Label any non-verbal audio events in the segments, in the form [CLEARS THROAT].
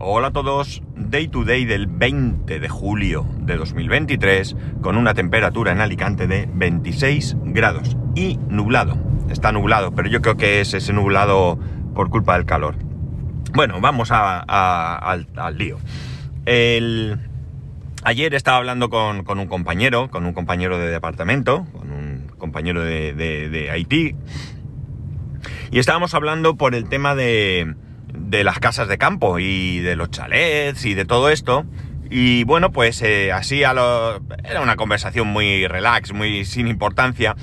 Hola a todos, Day to Day del 20 de julio de 2023 con una temperatura en Alicante de 26 grados y nublado. Está nublado, pero yo creo que es ese nublado por culpa del calor. Bueno, vamos al, lío. ayer estaba hablando con, un compañero, con un compañero de departamento, con un compañero de, de Haití, y estábamos hablando por el tema de de las casas de campo y de los chalets y de todo esto. Y bueno, pues eh, así. Era una conversación muy relax, muy sin importancia.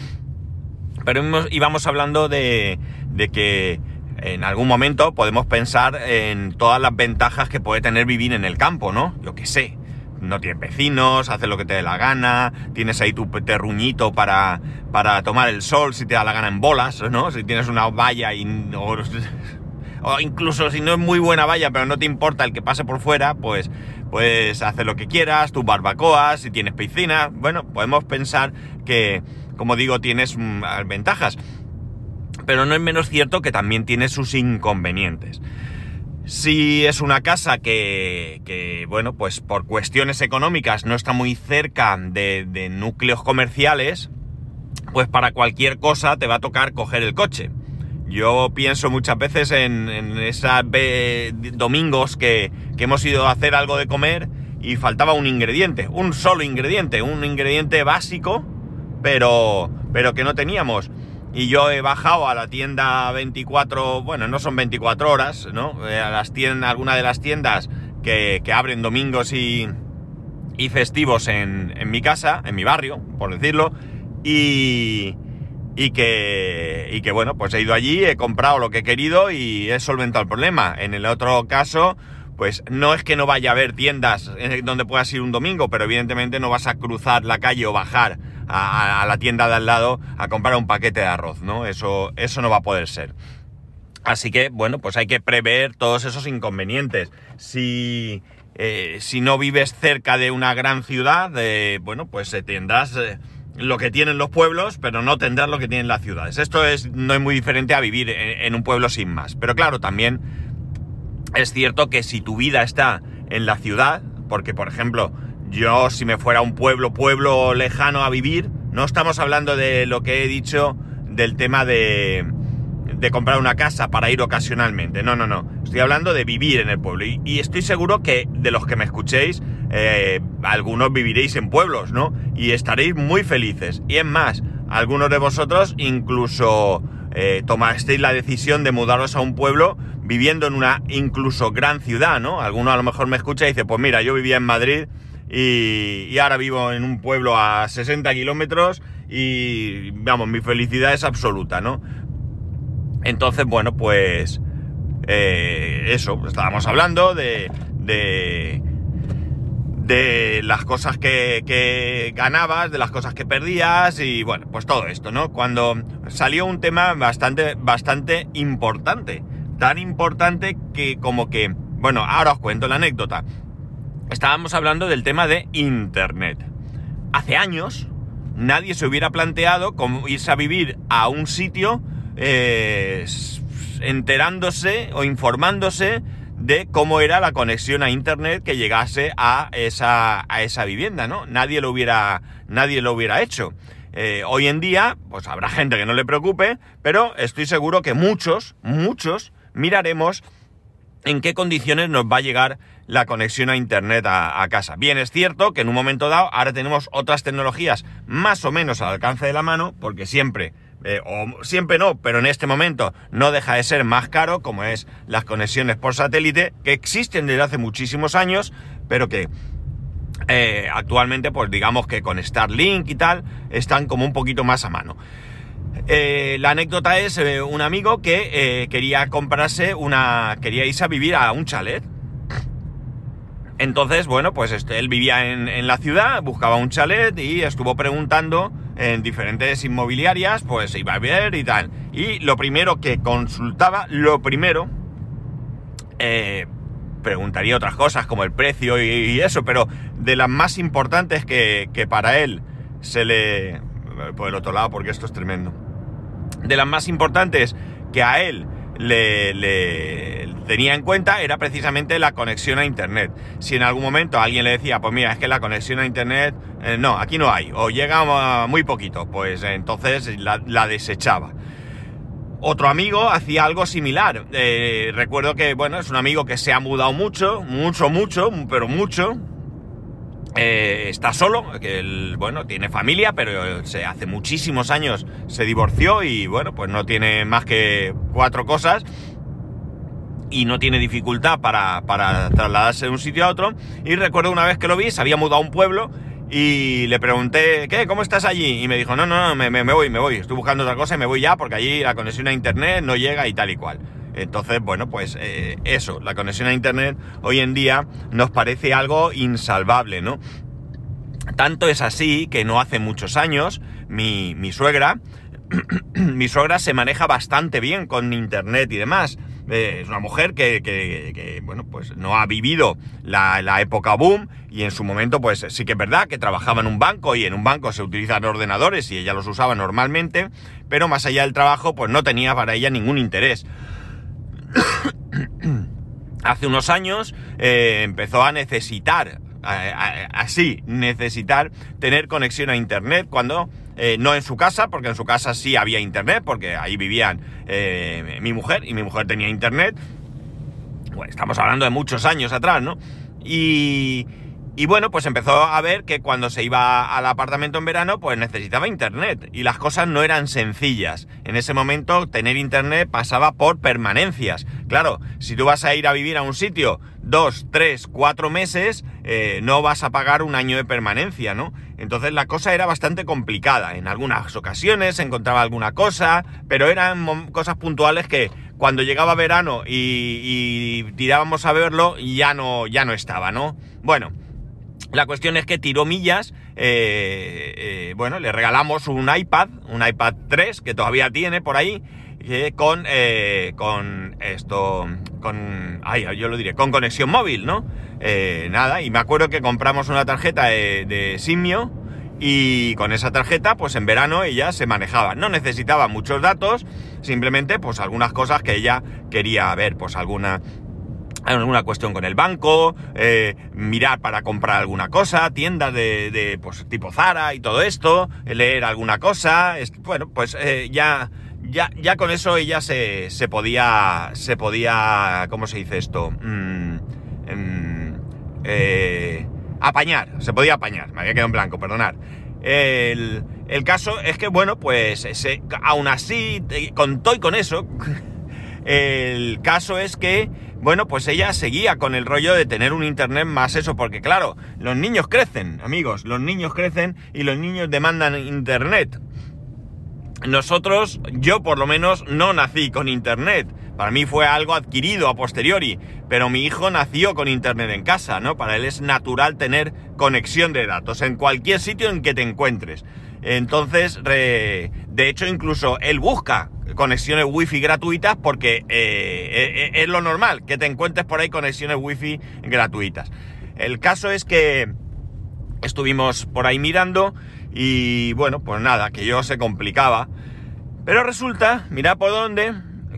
Pero íbamos hablando de, de que en algún momento podemos pensar en todas las ventajas que puede tener vivir en el campo, ¿no? Yo qué sé. No tienes vecinos, haces lo que te dé la gana, tienes ahí tu terruñito para, para tomar el sol si te da la gana en bolas, ¿no? Si tienes una valla y [LAUGHS] incluso si no es muy buena valla, pero no te importa el que pase por fuera, pues puedes hacer lo que quieras, tus barbacoas, si tienes piscina, bueno, podemos pensar que, como digo, tienes mm, ventajas. Pero no es menos cierto que también tiene sus inconvenientes. Si es una casa que, bueno, pues por cuestiones económicas no está muy cerca de, de núcleos comerciales, pues para cualquier cosa te va a tocar coger el coche. Yo pienso muchas veces en, esos domingos que, hemos ido a hacer algo de comer y faltaba un ingrediente, un solo ingrediente, un ingrediente básico, pero, pero que no teníamos. Y yo he bajado a la tienda 24, bueno, no son 24 horas, ¿no? Eh, a las alguna de las tiendas que, abren domingos y, y festivos en, en mi casa, en mi barrio, por decirlo, y, y que, y que bueno, pues he ido allí, he comprado lo que he querido y he solventado el problema. En el otro caso, pues no es que no vaya a haber tiendas donde puedas ir un domingo, pero evidentemente no vas a cruzar la calle o bajar a, la tienda de al lado a comprar un paquete de arroz, ¿no? Eso, eso no va a poder ser. Así que, bueno, pues hay que prever todos esos inconvenientes. Si, eh, si no vives cerca de una gran ciudad, eh, bueno, pues tendrás... Eh, lo que tienen los pueblos, pero no tendrás lo que tienen las ciudades. Esto es, no es muy diferente a vivir en, un pueblo sin más. Pero claro, también es cierto que si tu vida está en la ciudad, porque por ejemplo, yo si me fuera a un pueblo, pueblo lejano a vivir, no estamos hablando de lo que he dicho del tema de, de comprar una casa para ir ocasionalmente. No, no, no. Estoy hablando de vivir en el pueblo. Y, estoy seguro que de los que me escuchéis, eh, algunos viviréis en pueblos, ¿no? Y estaréis muy felices. Y es más, algunos de vosotros incluso eh, tomasteis la decisión de mudaros a un pueblo viviendo en una incluso gran ciudad, ¿no? Alguno a lo mejor me escucha y dice, pues mira, yo vivía en Madrid y, ahora vivo en un pueblo a 60 kilómetros y, vamos, mi felicidad es absoluta, ¿no? Entonces, bueno, pues eh, eso, estábamos hablando de, de las cosas que, ganabas, de las cosas que perdías y bueno, pues todo esto, ¿no? Cuando salió un tema bastante, bastante importante, tan importante que como que, bueno, ahora os cuento la anécdota. Estábamos hablando del tema de Internet. Hace años nadie se hubiera planteado cómo irse a vivir a un sitio eh, enterándose o informándose de cómo era la conexión a internet que llegase a esa, a esa vivienda, ¿no? Nadie lo hubiera, nadie lo hubiera hecho. Eh, hoy en día, pues habrá gente que no le preocupe, pero estoy seguro que muchos, muchos miraremos en qué condiciones nos va a llegar la conexión a internet a, a, casa. Bien, es cierto que en un momento dado ahora tenemos otras tecnologías más o menos al alcance de la mano, porque siempre eh, o siempre no, pero en este momento no deja de ser más caro, como es las conexiones por satélite, que existen desde hace muchísimos años, pero que eh, actualmente, pues digamos que con Starlink y tal, están como un poquito más a mano. Eh, la anécdota es un amigo que quería comprarse una. quería irse a vivir a un chalet. Entonces, bueno, pues este, él vivía en, en la ciudad, buscaba un chalet y estuvo preguntando en diferentes inmobiliarias, pues iba a ver y tal. Y lo primero que consultaba, lo primero, eh, preguntaría otras cosas como el precio y, eso, pero de las más importantes que, para él se le... Por el otro lado, porque esto es tremendo. De las más importantes que a él le, tenía en cuenta era precisamente la conexión a Internet. Si en algún momento alguien le decía, pues mira, es que la conexión a Internet, eh, no, aquí no hay, o llega muy poquito, pues entonces la, desechaba. Otro amigo hacía algo similar. Eh, recuerdo que, bueno, es un amigo que se ha mudado mucho, mucho, mucho, pero mucho. Eh, está solo, que bueno, tiene familia, pero se, hace muchísimos años se divorció y, bueno, pues no tiene más que cuatro cosas y no tiene dificultad para, trasladarse de un sitio a otro. Y recuerdo una vez que lo vi, se había mudado a un pueblo y le pregunté, ¿qué? ¿Cómo estás allí? Y me dijo, no, no, no, me, voy, me voy, estoy buscando otra cosa y me voy ya porque allí la conexión a internet no llega y tal y cual. Entonces, bueno, pues eh, eso, la conexión a internet hoy en día nos parece algo insalvable, ¿no? Tanto es así que no hace muchos años mi, mi suegra, [CLEARS THROAT] mi suegra se maneja bastante bien con internet y demás. Eh, es una mujer que, bueno, pues no ha vivido la, época boom y en su momento, pues sí que es verdad que trabajaba en un banco y en un banco se utilizan ordenadores y ella los usaba normalmente, pero más allá del trabajo, pues no tenía para ella ningún interés. [COUGHS] Hace unos años eh, empezó a necesitar, así, necesitar tener conexión a Internet cuando eh, no en su casa, porque en su casa sí había internet, porque ahí vivían eh, mi mujer y mi mujer tenía internet. Bueno, estamos hablando de muchos años atrás, ¿no? Y, y bueno, pues empezó a ver que cuando se iba al apartamento en verano, pues necesitaba internet. Y las cosas no eran sencillas. En ese momento, tener internet pasaba por permanencias. Claro, si tú vas a ir a vivir a un sitio dos, tres, cuatro meses, eh, no vas a pagar un año de permanencia, ¿no? Entonces la cosa era bastante complicada. En algunas ocasiones se encontraba alguna cosa, pero eran cosas puntuales que cuando llegaba verano y, tirábamos a verlo, ya no, ya no estaba, ¿no? Bueno. La cuestión es que tiró millas, eh, eh, bueno, le regalamos un iPad, un iPad 3 que todavía tiene por ahí, eh, con, con esto, con, ay, yo lo diré, con conexión móvil, ¿no? nada, y me acuerdo que compramos una tarjeta de, de Simio y con esa tarjeta, pues en verano ella se manejaba. No necesitaba muchos datos, simplemente pues algunas cosas que ella quería ver, pues alguna alguna cuestión con el banco, eh, mirar para comprar alguna cosa, tiendas de, pues, tipo Zara y todo esto, leer alguna cosa, bueno, pues eh, ya, ya, ya con eso ella se, se, podía, se podía, ¿cómo se dice esto? Mm, em, eh, apañar, se podía apañar, me había quedado en blanco, perdonad. El, el caso es que, bueno, pues aún así, con todo y con eso, [LAUGHS] el caso es que bueno, pues ella seguía con el rollo de tener un internet más eso, porque claro, los niños crecen, amigos, los niños crecen y los niños demandan internet. Nosotros, yo por lo menos, no nací con internet. Para mí fue algo adquirido a posteriori, pero mi hijo nació con internet en casa, ¿no? Para él es natural tener conexión de datos en cualquier sitio en que te encuentres. Entonces, de hecho, incluso él busca conexiones wifi gratuitas porque eh, eh, es lo normal, que te encuentres por ahí conexiones wifi gratuitas. El caso es que estuvimos por ahí mirando y bueno, pues nada, que yo se complicaba. Pero resulta, mira por dónde,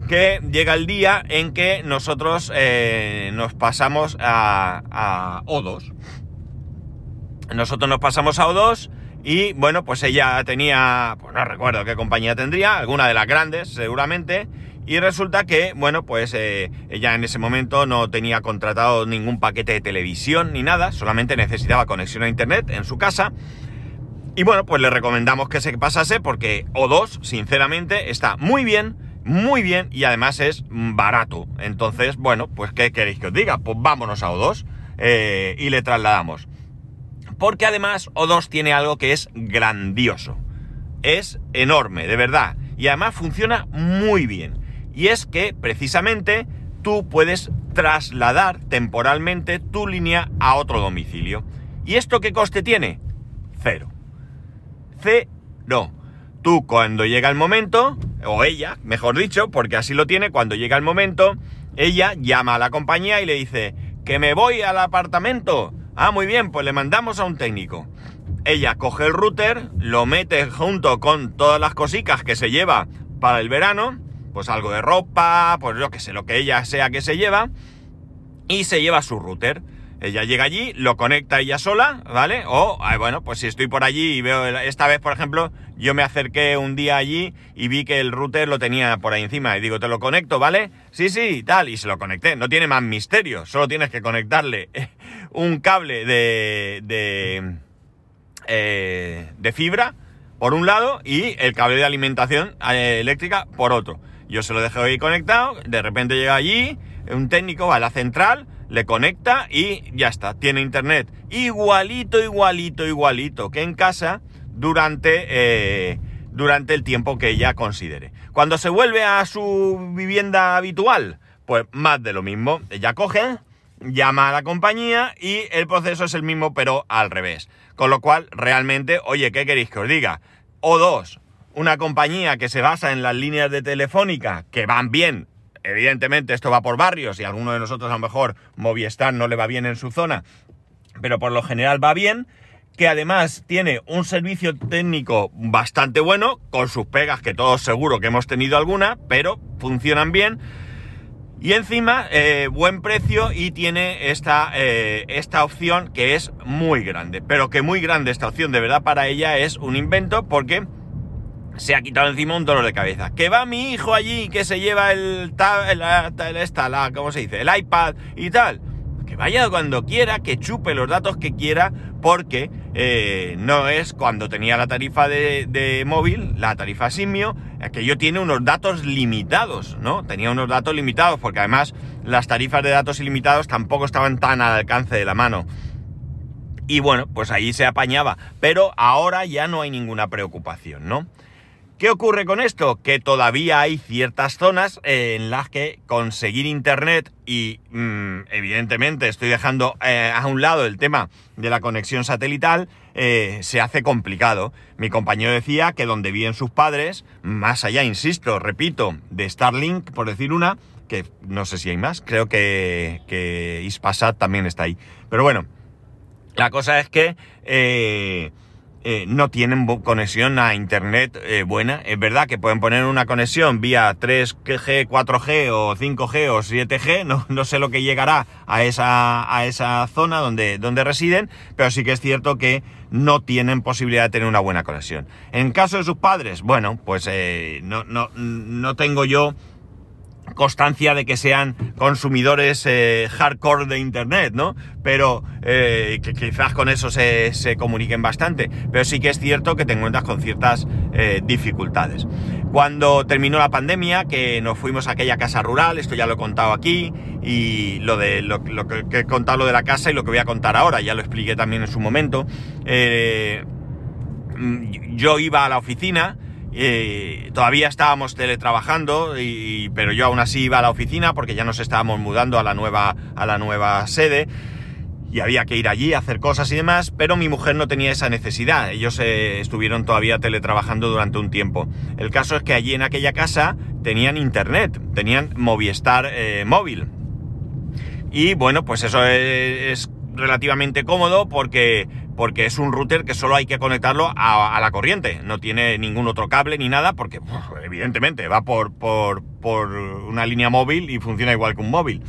que llega el día en que nosotros eh, nos pasamos a, a O2. Nosotros nos pasamos a O2 y bueno, pues ella tenía, pues no recuerdo qué compañía tendría, alguna de las grandes seguramente. Y resulta que, bueno, pues eh, ella en ese momento no tenía contratado ningún paquete de televisión ni nada, solamente necesitaba conexión a internet en su casa. Y bueno, pues le recomendamos que se pasase porque O2, sinceramente, está muy bien, muy bien y además es barato. Entonces, bueno, pues ¿qué queréis que os diga? Pues vámonos a O2 eh, y le trasladamos. Porque además O2 tiene algo que es grandioso. Es enorme, de verdad. Y además funciona muy bien. Y es que precisamente tú puedes trasladar temporalmente tu línea a otro domicilio. ¿Y esto qué coste tiene? Cero. Cero. Tú cuando llega el momento, o ella, mejor dicho, porque así lo tiene, cuando llega el momento, ella llama a la compañía y le dice, que me voy al apartamento. Ah, muy bien, pues le mandamos a un técnico. Ella coge el router, lo mete junto con todas las cositas que se lleva para el verano, pues algo de ropa, pues yo que sé, lo que ella sea que se lleva, y se lleva su router. Ella llega allí, lo conecta ella sola, ¿vale? O, bueno, pues si estoy por allí y veo, esta vez, por ejemplo, yo me acerqué un día allí y vi que el router lo tenía por ahí encima. Y digo, te lo conecto, ¿vale? Sí, sí, tal. Y se lo conecté. No tiene más misterio. Solo tienes que conectarle un cable de, de, eh, de fibra por un lado y el cable de alimentación eh, eléctrica por otro. Yo se lo dejé ahí conectado, de repente llega allí, un técnico va a la central, le conecta y ya está, tiene internet igualito, igualito, igualito que en casa durante, eh, durante el tiempo que ella considere. Cuando se vuelve a su vivienda habitual, pues más de lo mismo. Ella coge, llama a la compañía y el proceso es el mismo pero al revés. Con lo cual, realmente, oye, ¿qué queréis que os diga? O dos, una compañía que se basa en las líneas de telefónica que van bien evidentemente esto va por barrios y a alguno de nosotros a lo mejor Movistar no le va bien en su zona, pero por lo general va bien, que además tiene un servicio técnico bastante bueno, con sus pegas que todos seguro que hemos tenido alguna, pero funcionan bien. Y encima, eh, buen precio y tiene esta, eh, esta opción que es muy grande. Pero que muy grande esta opción, de verdad para ella es un invento porque se ha quitado encima un dolor de cabeza. Que va mi hijo allí, que se lleva el, el, esta, la, ¿cómo se dice? El iPad y tal. Que vaya cuando quiera, que chupe los datos que quiera, porque eh, no es cuando tenía la tarifa de, móvil, la tarifa simio, que yo tiene unos datos limitados, ¿no? Tenía unos datos limitados, porque además las tarifas de datos ilimitados tampoco estaban tan al alcance de la mano. Y bueno, pues ahí se apañaba. Pero ahora ya no hay ninguna preocupación, ¿no? ¿Qué ocurre con esto? Que todavía hay ciertas zonas en las que conseguir internet y mm, evidentemente estoy dejando eh, a un lado el tema de la conexión satelital eh, se hace complicado. Mi compañero decía que donde viven sus padres, más allá, insisto, repito, de Starlink, por decir una, que no sé si hay más, creo que, Ispasat también está ahí. Pero bueno, la cosa es que... Eh, eh, no tienen conexión a internet eh, buena. Es verdad que pueden poner una conexión vía 3G, 4G o 5G o 7G, no, no sé lo que llegará a esa, a esa zona donde, donde residen, pero sí que es cierto que no tienen posibilidad de tener una buena conexión. En caso de sus padres, bueno, pues eh, no, no, no tengo yo constancia de que sean consumidores eh, hardcore de Internet, ¿no? Pero eh, que quizás con eso se, comuniquen bastante. Pero sí que es cierto que te encuentras con ciertas eh, dificultades. Cuando terminó la pandemia, que nos fuimos a aquella casa rural, esto ya lo he contado aquí, y lo de lo, que, he contado lo de la casa y lo que voy a contar ahora, ya lo expliqué también en su momento. yo iba a la oficina, eh, todavía estábamos teletrabajando, y, pero yo aún así iba a la oficina porque ya nos estábamos mudando a la nueva, a la nueva sede y había que ir allí a hacer cosas y demás, pero mi mujer no tenía esa necesidad. Ellos eh, estuvieron todavía teletrabajando durante un tiempo. El caso es que allí en aquella casa tenían internet, tenían Movistar eh, móvil. Y bueno, pues eso es relativamente cómodo porque porque es un router que solo hay que conectarlo a, la corriente, no tiene ningún otro cable ni nada, porque evidentemente va por, una línea móvil y funciona igual que un móvil.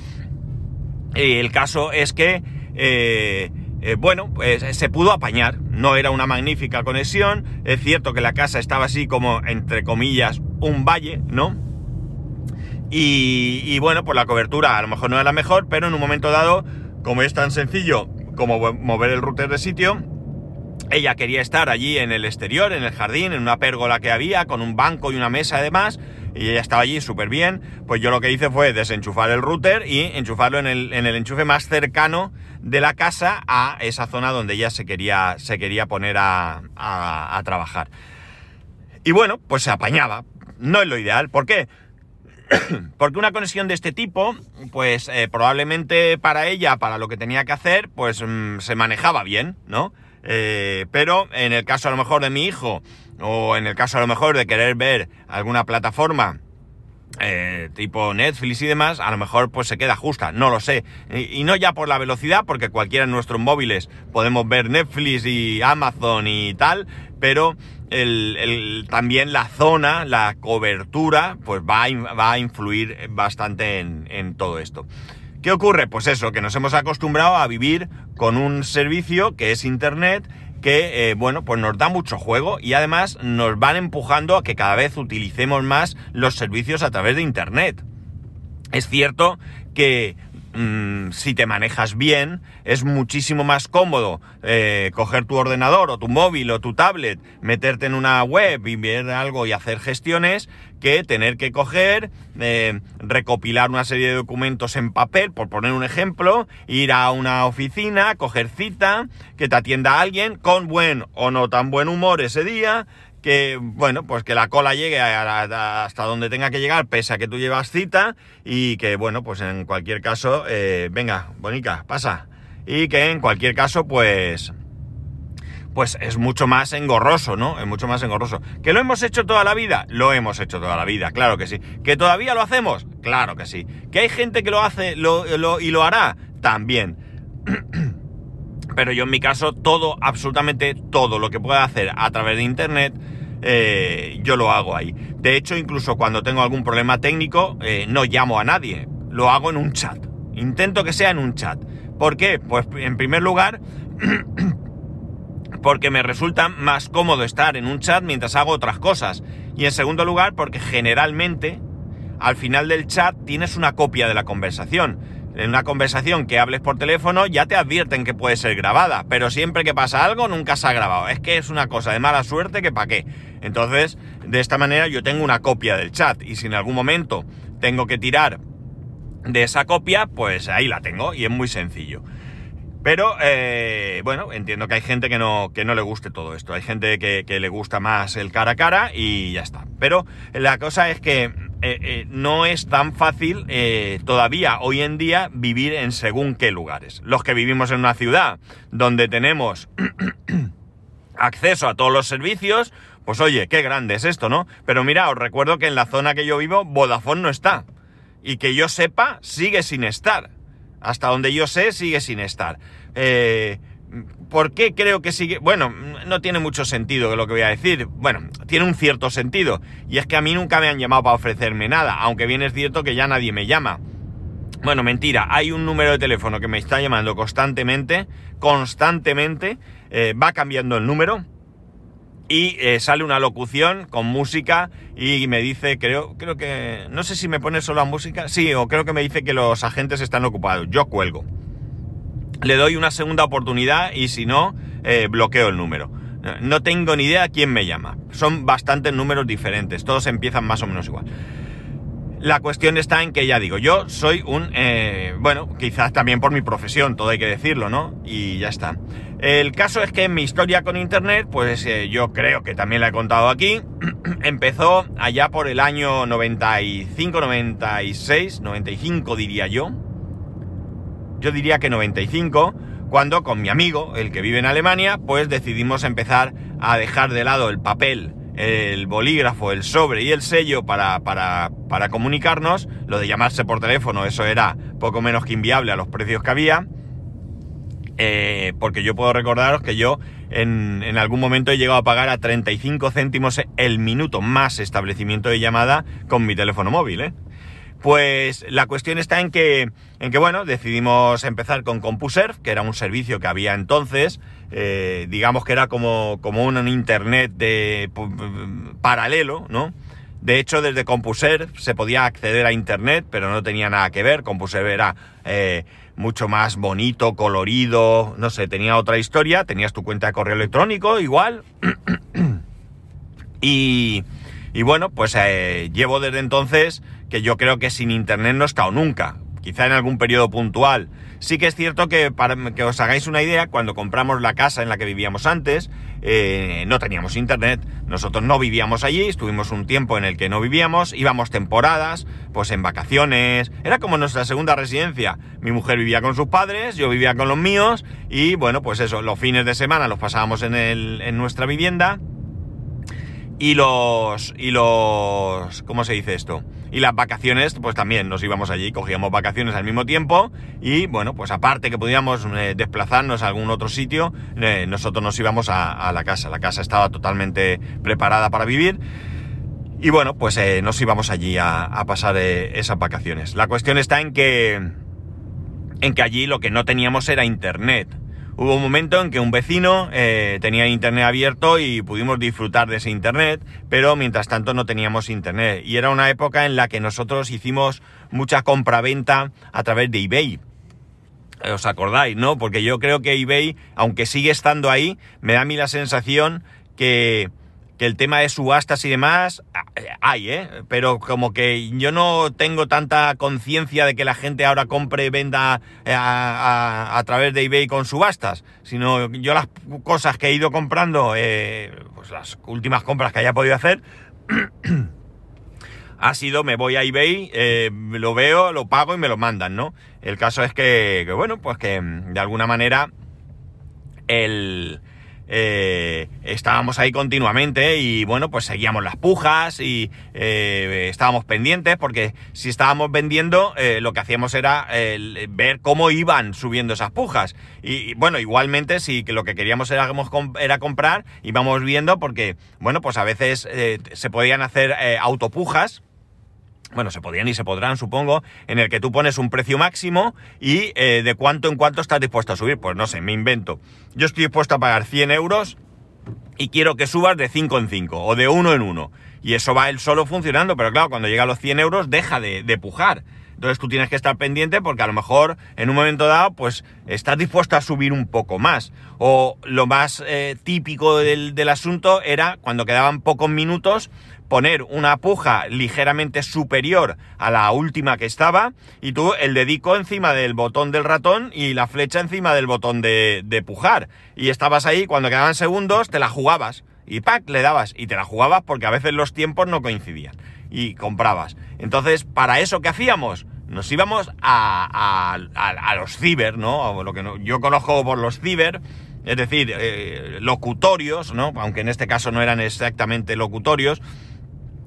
Y el caso es que, eh, eh, bueno, pues se pudo apañar, no era una magnífica conexión, es cierto que la casa estaba así como, entre comillas, un valle, ¿no? Y, y bueno, pues la cobertura a lo mejor no era la mejor, pero en un momento dado, como es tan sencillo como mover el router de sitio. Ella quería estar allí en el exterior, en el jardín, en una pérgola que había, con un banco y una mesa además, y ella estaba allí súper bien. Pues yo lo que hice fue desenchufar el router y enchufarlo en el, enchufe más cercano de la casa a esa zona donde ella se quería, se quería poner a, trabajar. Y bueno, pues se apañaba. No es lo ideal. ¿Por qué? [COUGHS] Porque una conexión de este tipo, pues eh, probablemente para ella, para lo que tenía que hacer, pues mm, se manejaba bien, ¿no? Eh, pero en el caso a lo mejor de mi hijo, o en el caso a lo mejor de querer ver alguna plataforma eh, tipo Netflix y demás, a lo mejor pues se queda justa, no lo sé. Y, no ya por la velocidad, porque cualquiera en nuestros móviles podemos ver Netflix y Amazon y tal, pero el, también la zona, la cobertura, pues va a, va a influir bastante en, en todo esto. ¿Qué ocurre? Pues eso, que nos hemos acostumbrado a vivir con un servicio que es Internet que, eh, bueno, pues nos da mucho juego y además nos van empujando a que cada vez utilicemos más los servicios a través de Internet. Es cierto que mm, si te manejas bien, es muchísimo más cómodo eh, coger tu ordenador o tu móvil o tu tablet, meterte en una web y ver algo y hacer gestiones, que tener que coger, eh, recopilar una serie de documentos en papel, por poner un ejemplo, ir a una oficina, coger cita, que te atienda alguien con buen o no tan buen humor ese día, que, bueno, pues que la cola llegue hasta donde tenga que llegar, pese a que tú llevas cita, y que, bueno, pues en cualquier caso, eh, venga, bonica, pasa. Y que en cualquier caso, pues, pues es mucho más engorroso, ¿no? Es mucho más engorroso. ¿Que lo hemos hecho toda la vida? Lo hemos hecho toda la vida, claro que sí. ¿Que todavía lo hacemos? Claro que sí. ¿Que hay gente que lo hace y lo hará? También. [CLEARS THROAT] Pero yo en mi caso, todo, absolutamente todo lo que pueda hacer a través de Internet, eh, yo lo hago ahí. De hecho, incluso cuando tengo algún problema técnico, eh, no llamo a nadie, lo hago en un chat. Intento que sea en un chat. ¿Por qué? Pues en primer lugar, [CLEARS THROAT] porque me resulta más cómodo estar en un chat mientras hago otras cosas. Y en segundo lugar, porque generalmente al final del chat tienes una copia de la conversación. En una conversación que hables por teléfono ya te advierten que puede ser grabada, pero siempre que pasa algo nunca se ha grabado. Es que es una cosa de mala suerte que pa' qué. Entonces, de esta manera yo tengo una copia del chat y si en algún momento tengo que tirar de esa copia, pues ahí la tengo y es muy sencillo. Pero, eh, bueno, entiendo que hay gente que no, que no le guste todo esto. Hay gente que, le gusta más el cara a cara y ya está. Pero la cosa es que eh, eh, no es tan fácil todavía hoy en día vivir en según qué lugares. Los que vivimos en una ciudad donde tenemos [CLEARS THROAT] acceso a todos los servicios, pues oye, qué grande es esto, ¿no? Pero mira, os recuerdo que en la zona que yo vivo, Vodafone no está. Y que yo sepa, sigue sin estar. Hasta donde yo sé, sigue sin estar. Eh, ¿Por qué creo que sigue? Bueno, no tiene mucho sentido lo que voy a decir. Bueno, tiene un cierto sentido. Y es que a mí nunca me han llamado para ofrecerme nada, aunque bien es cierto que ya nadie me llama. Bueno, mentira, hay un número de teléfono que me está llamando constantemente, constantemente, eh, va cambiando el número y eh, sale una locución con música y me dice, creo, creo que, no sé si me pone solo a música, sí, o creo que me dice que los agentes están ocupados, yo cuelgo. Le doy una segunda oportunidad y si no, eh, bloqueo el número. No tengo ni idea quién me llama. Son bastantes números diferentes, todos empiezan más o menos igual. La cuestión está en que ya digo, yo soy un, eh, bueno, quizás también por mi profesión, todo hay que decirlo, ¿no? Y ya está. El caso es que en mi historia con Internet, pues eh, yo creo que también la he contado aquí, [CLEARS THROAT] empezó allá por el año 95, 96, 95 diría yo. Yo diría que 95, cuando con mi amigo, el que vive en Alemania, pues decidimos empezar a dejar de lado el papel el bolígrafo, el sobre y el sello para, para, para, comunicarnos. Lo de llamarse por teléfono, eso era poco menos que inviable a los precios que había. Eh, porque yo puedo recordaros que yo en, en, algún momento he llegado a pagar a 35 céntimos el minuto más establecimiento de llamada con mi teléfono móvil, ¿eh? Pues la cuestión está en que, en que bueno, decidimos empezar con CompuServe, que era un servicio que había entonces, eh, digamos que era como, como un internet de paralelo, ¿no? De hecho, desde CompuServe se podía acceder a internet, pero no tenía nada que ver. CompuServe era eh, mucho más bonito, colorido, no sé, tenía otra historia. Tenías tu cuenta de correo electrónico, igual. [CLEARS THROAT] y, y bueno, pues eh, llevo desde entonces que yo creo que sin internet no he estado nunca. Quizá en algún periodo puntual. Sí que es cierto que para que os hagáis una idea, cuando compramos la casa en la que vivíamos antes, eh, no teníamos internet, nosotros no vivíamos allí, estuvimos un tiempo en el que no vivíamos, íbamos temporadas, pues en vacaciones, era como nuestra segunda residencia. Mi mujer vivía con sus padres, yo vivía con los míos, y bueno, pues eso, los fines de semana los pasábamos en, el, en nuestra vivienda, y los, y los, ¿cómo se dice esto? Y las vacaciones, pues también nos íbamos allí, cogíamos vacaciones al mismo tiempo y bueno, pues aparte que podíamos eh, desplazarnos a algún otro sitio, eh, nosotros nos íbamos a, la casa. La casa estaba totalmente preparada para vivir. Y bueno, pues eh, nos íbamos allí a, pasar esas vacaciones. La cuestión está en que, en que allí lo que no teníamos era internet. Hubo un momento en que un vecino eh, tenía internet abierto y pudimos disfrutar de ese internet, pero mientras tanto no teníamos internet. Y era una época en la que nosotros hicimos mucha compra-venta a través de eBay. ¿Os acordáis, no? Porque yo creo que eBay, aunque sigue estando ahí, me da a mí la sensación que, que el tema de subastas y demás ah, eh, hay, ¿eh? Pero como que yo no tengo tanta conciencia de que la gente ahora compre y venda eh, a, través de eBay con subastas, sino yo las cosas que he ido comprando, eh, pues las últimas compras que haya podido hacer, [CLEARS THROAT] ha sido me voy a eBay, lo veo, lo pago y me lo mandan, ¿no? El caso es que, que bueno, pues que de alguna manera el eh, estábamos ahí continuamente y bueno, pues seguíamos las pujas y eh, estábamos pendientes porque si estábamos vendiendo eh, lo que hacíamos era ver cómo iban subiendo esas pujas. Y, bueno, igualmente si lo que queríamos era, era comprar íbamos viendo porque bueno, pues a veces se podían hacer autopujas bueno, se podían y se podrán, supongo, en el que tú pones un precio máximo y eh, de cuánto en cuánto estás dispuesto a subir. Pues no sé, me invento. Yo estoy dispuesto a pagar 100 euros y quiero que subas de 5 en 5 o de 1 en 1. Y eso va él solo funcionando, pero claro, cuando llega a los 100 euros deja de, pujar. Entonces tú tienes que estar pendiente porque a lo mejor en un momento dado pues estás dispuesto a subir un poco más. O lo más eh, típico del, del asunto era cuando quedaban pocos minutos poner una puja ligeramente superior a la última que estaba y tú el dedico encima del botón del ratón y la flecha encima del botón de, pujar. Y estabas ahí, cuando quedaban segundos, te la jugabas y ¡pac! le dabas y te la jugabas porque a veces los tiempos no coincidían y comprabas. Entonces, ¿para eso qué hacíamos? Nos íbamos a, a, los ciber, ¿no? lo que yo conozco por los ciber, es decir, eh, locutorios, ¿no? Aunque en este caso no eran exactamente locutorios,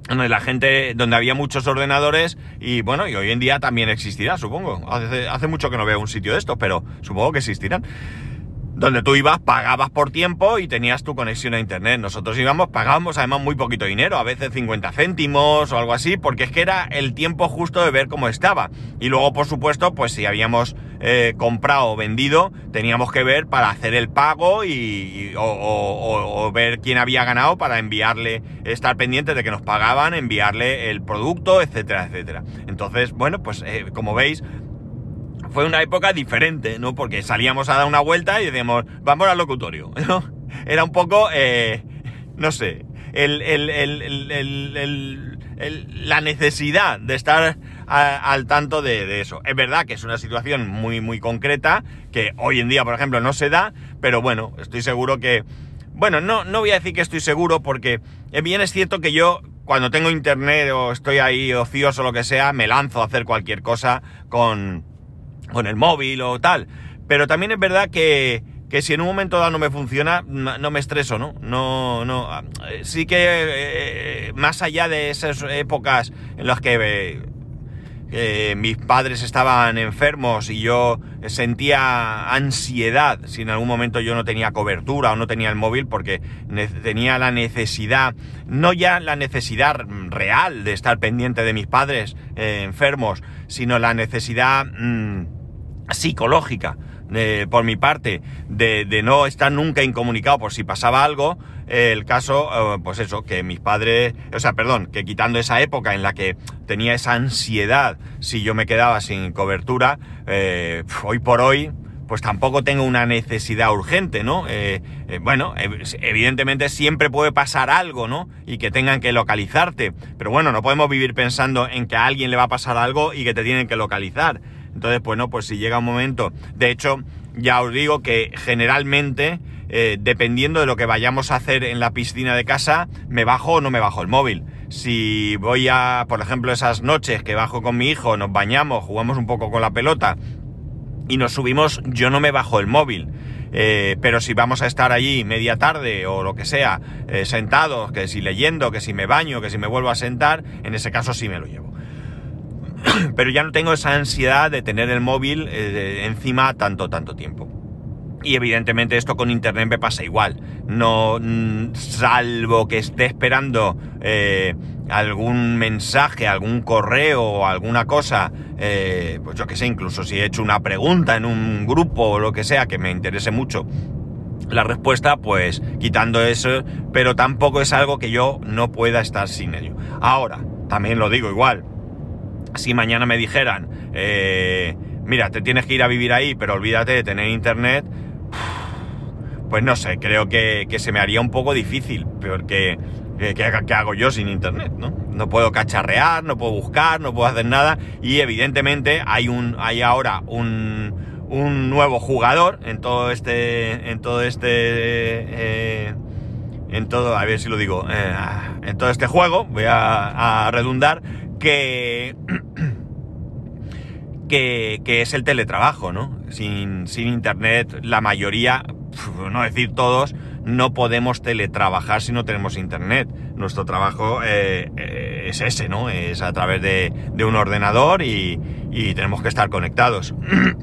donde la gente, donde había muchos ordenadores y bueno, y hoy en día también existirá, supongo. Hace, hace mucho que no veo un sitio de estos, pero supongo que existirán donde tú ibas, pagabas por tiempo y tenías tu conexión a internet. Nosotros íbamos, pagábamos además muy poquito dinero, a veces 50 céntimos o algo así, porque es que era el tiempo justo de ver cómo estaba. Y luego, por supuesto, pues si habíamos eh, comprado o vendido, teníamos que ver para hacer el pago y, o, ver quién había ganado para enviarle, estar pendientes de que nos pagaban, enviarle el producto, etcétera, etcétera. Entonces, bueno, pues eh, como veis, fue una época diferente, ¿no? Porque salíamos a dar una vuelta y decíamos, vamos al locutorio, [LAUGHS] ¿no? Era un poco, eh, no sé, la necesidad de estar al tanto de, eso. Es verdad que es una situación muy, muy concreta, que hoy en día, por ejemplo, no se da, pero bueno, estoy seguro que... Bueno, no, no voy a decir que estoy seguro porque bien es cierto que yo cuando tengo internet o estoy ahí ocioso o lo que sea, me lanzo a hacer cualquier cosa con, con el móvil o tal. Pero también es verdad que, que si en un momento dado no me funciona, no me estreso, ¿no? No, no. Ah, sí que eh, más allá de esas épocas en las que eh, mis padres estaban enfermos y yo sentía ansiedad si en algún momento yo no tenía cobertura o no tenía el móvil porque tenía la necesidad, no ya la necesidad real de estar pendiente de mis padres eh, enfermos, sino la necesidad... Mm, psicológica eh, por mi parte de, no estar nunca incomunicado por si pasaba algo, el caso, eh, pues eso, que mis padres, o sea, perdón, que quitando esa época en la que tenía esa ansiedad si yo me quedaba sin cobertura, eh, hoy por hoy, pues tampoco tengo una necesidad urgente, ¿no? bueno, evidentemente siempre puede pasar algo, ¿no? Y que tengan que localizarte, pero bueno, no podemos vivir pensando en que a alguien le va a pasar algo y que te tienen que localizar. Entonces, pues pues si llega un momento, de hecho, ya os digo que generalmente, eh, dependiendo de lo que vayamos a hacer en la piscina de casa, me bajo o no me bajo el móvil. Si voy a, por ejemplo, esas noches que bajo con mi hijo, nos bañamos, jugamos un poco con la pelota y nos subimos, yo no me bajo el móvil. Eh, pero si vamos a estar allí media tarde o lo que sea, eh, sentados, que si leyendo, que si me baño, que si me vuelvo a sentar, en ese caso sí me lo llevo. [COUGHS] pero ya no tengo esa ansiedad de tener el móvil eh, encima tanto, tanto tiempo. Y evidentemente esto con internet me pasa igual. No, mm, salvo que esté esperando eh, algún mensaje, algún correo o alguna cosa, eh, pues yo que sé, incluso si he hecho una pregunta en un grupo o lo que sea que me interese mucho, la respuesta, pues quitando eso, pero tampoco es algo que yo no pueda estar sin ello. Ahora, también lo digo igual, si mañana me dijeran, eh, mira, te tienes que ir a vivir ahí, pero olvídate de tener internet, pues no sé, creo que, se me haría un poco difícil, porque ¿qué, hago yo sin internet? ¿no? no puedo cacharrear, no puedo buscar, no puedo hacer nada, y evidentemente hay, un, hay ahora un, un nuevo jugador en todo este. En todo este. Eh, en todo. A ver si lo digo. Eh, en todo este juego. Voy a, redundar. Que. Que, es el teletrabajo, ¿no? Sin, sin internet, la mayoría, no decir todos, no podemos teletrabajar si no tenemos internet. Nuestro trabajo eh, es ese, ¿no? Es a través de, de un ordenador y, y tenemos que estar conectados.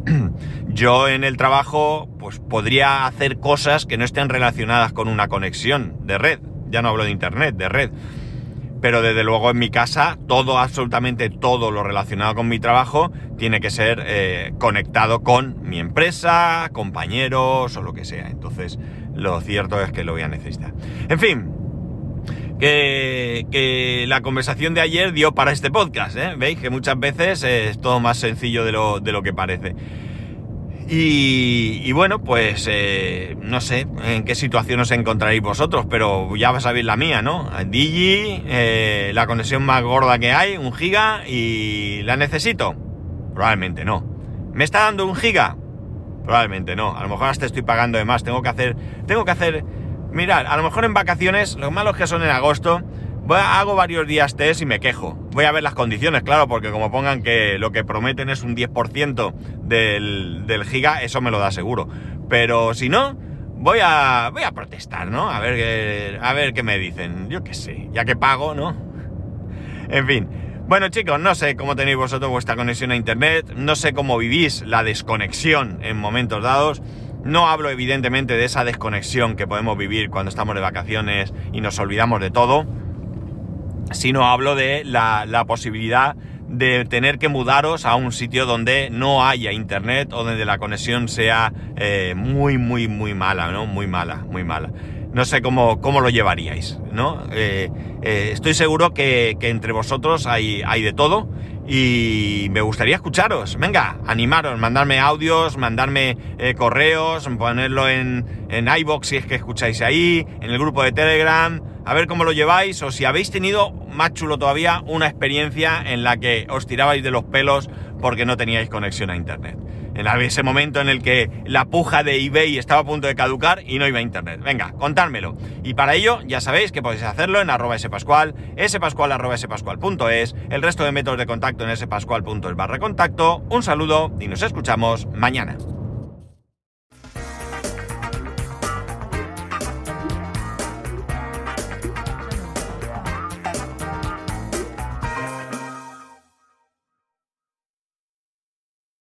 [CLEARS THROAT] Yo en el trabajo pues podría hacer cosas que no estén relacionadas con una conexión de red. Ya no hablo de internet, de red. Pero desde luego en mi casa todo, absolutamente todo lo relacionado con mi trabajo tiene que ser eh, conectado con mi empresa, compañeros o lo que sea. Entonces lo cierto es que lo voy a necesitar. En fin, que, la conversación de ayer dio para este podcast. ¿eh? Veis que muchas veces es todo más sencillo de lo, de lo que parece. Y, bueno, pues eh, no sé en qué situación os encontraréis vosotros, pero ya ver la mía, ¿no? Digi, eh, la conexión más gorda que hay, un giga, y ¿la necesito? Probablemente no. ¿Me está dando un giga? Probablemente no. A lo mejor hasta estoy pagando de más. Tengo que hacer. Tengo que hacer Mirad, a lo mejor en vacaciones, lo malo que son en agosto, voy hago varios días test y me quejo. Voy a ver las condiciones, claro, porque como pongan que lo que prometen es un 10% del, del giga, eso me lo da seguro. Pero si no, voy a, voy a protestar, ¿no? A ver, a ver qué me dicen. Yo qué sé, ya que pago, ¿no? En fin. Bueno chicos, no sé cómo tenéis vosotros vuestra conexión a internet, no sé cómo vivís la desconexión en momentos dados. No hablo evidentemente de esa desconexión que podemos vivir cuando estamos de vacaciones y nos olvidamos de todo, sino hablo de la, posibilidad de tener que mudaros a un sitio donde no haya internet o donde la conexión sea eh, muy, muy, muy mala, ¿no? Muy mala, muy mala. No sé cómo, cómo lo llevaríais, ¿no? Eh, eh, estoy seguro que, entre vosotros hay, hay de todo y me gustaría escucharos. Venga, animaros, mandarme audios, mandarme correos, ponerlo en, en iBox si es que escucháis ahí, en el grupo de Telegram, a ver cómo lo lleváis o si habéis tenido, más chulo todavía, una experiencia en la que os tirabais de los pelos porque no teníais conexión a internet en ese momento en el que la puja de eBay estaba a punto de caducar y no iba a internet. Venga, contármelo. Y para ello, ya sabéis que podéis hacerlo en arroba spascual, spascual arroba spascual.es, el resto de métodos de contacto en spascual.es barra contacto. Un saludo y nos escuchamos mañana.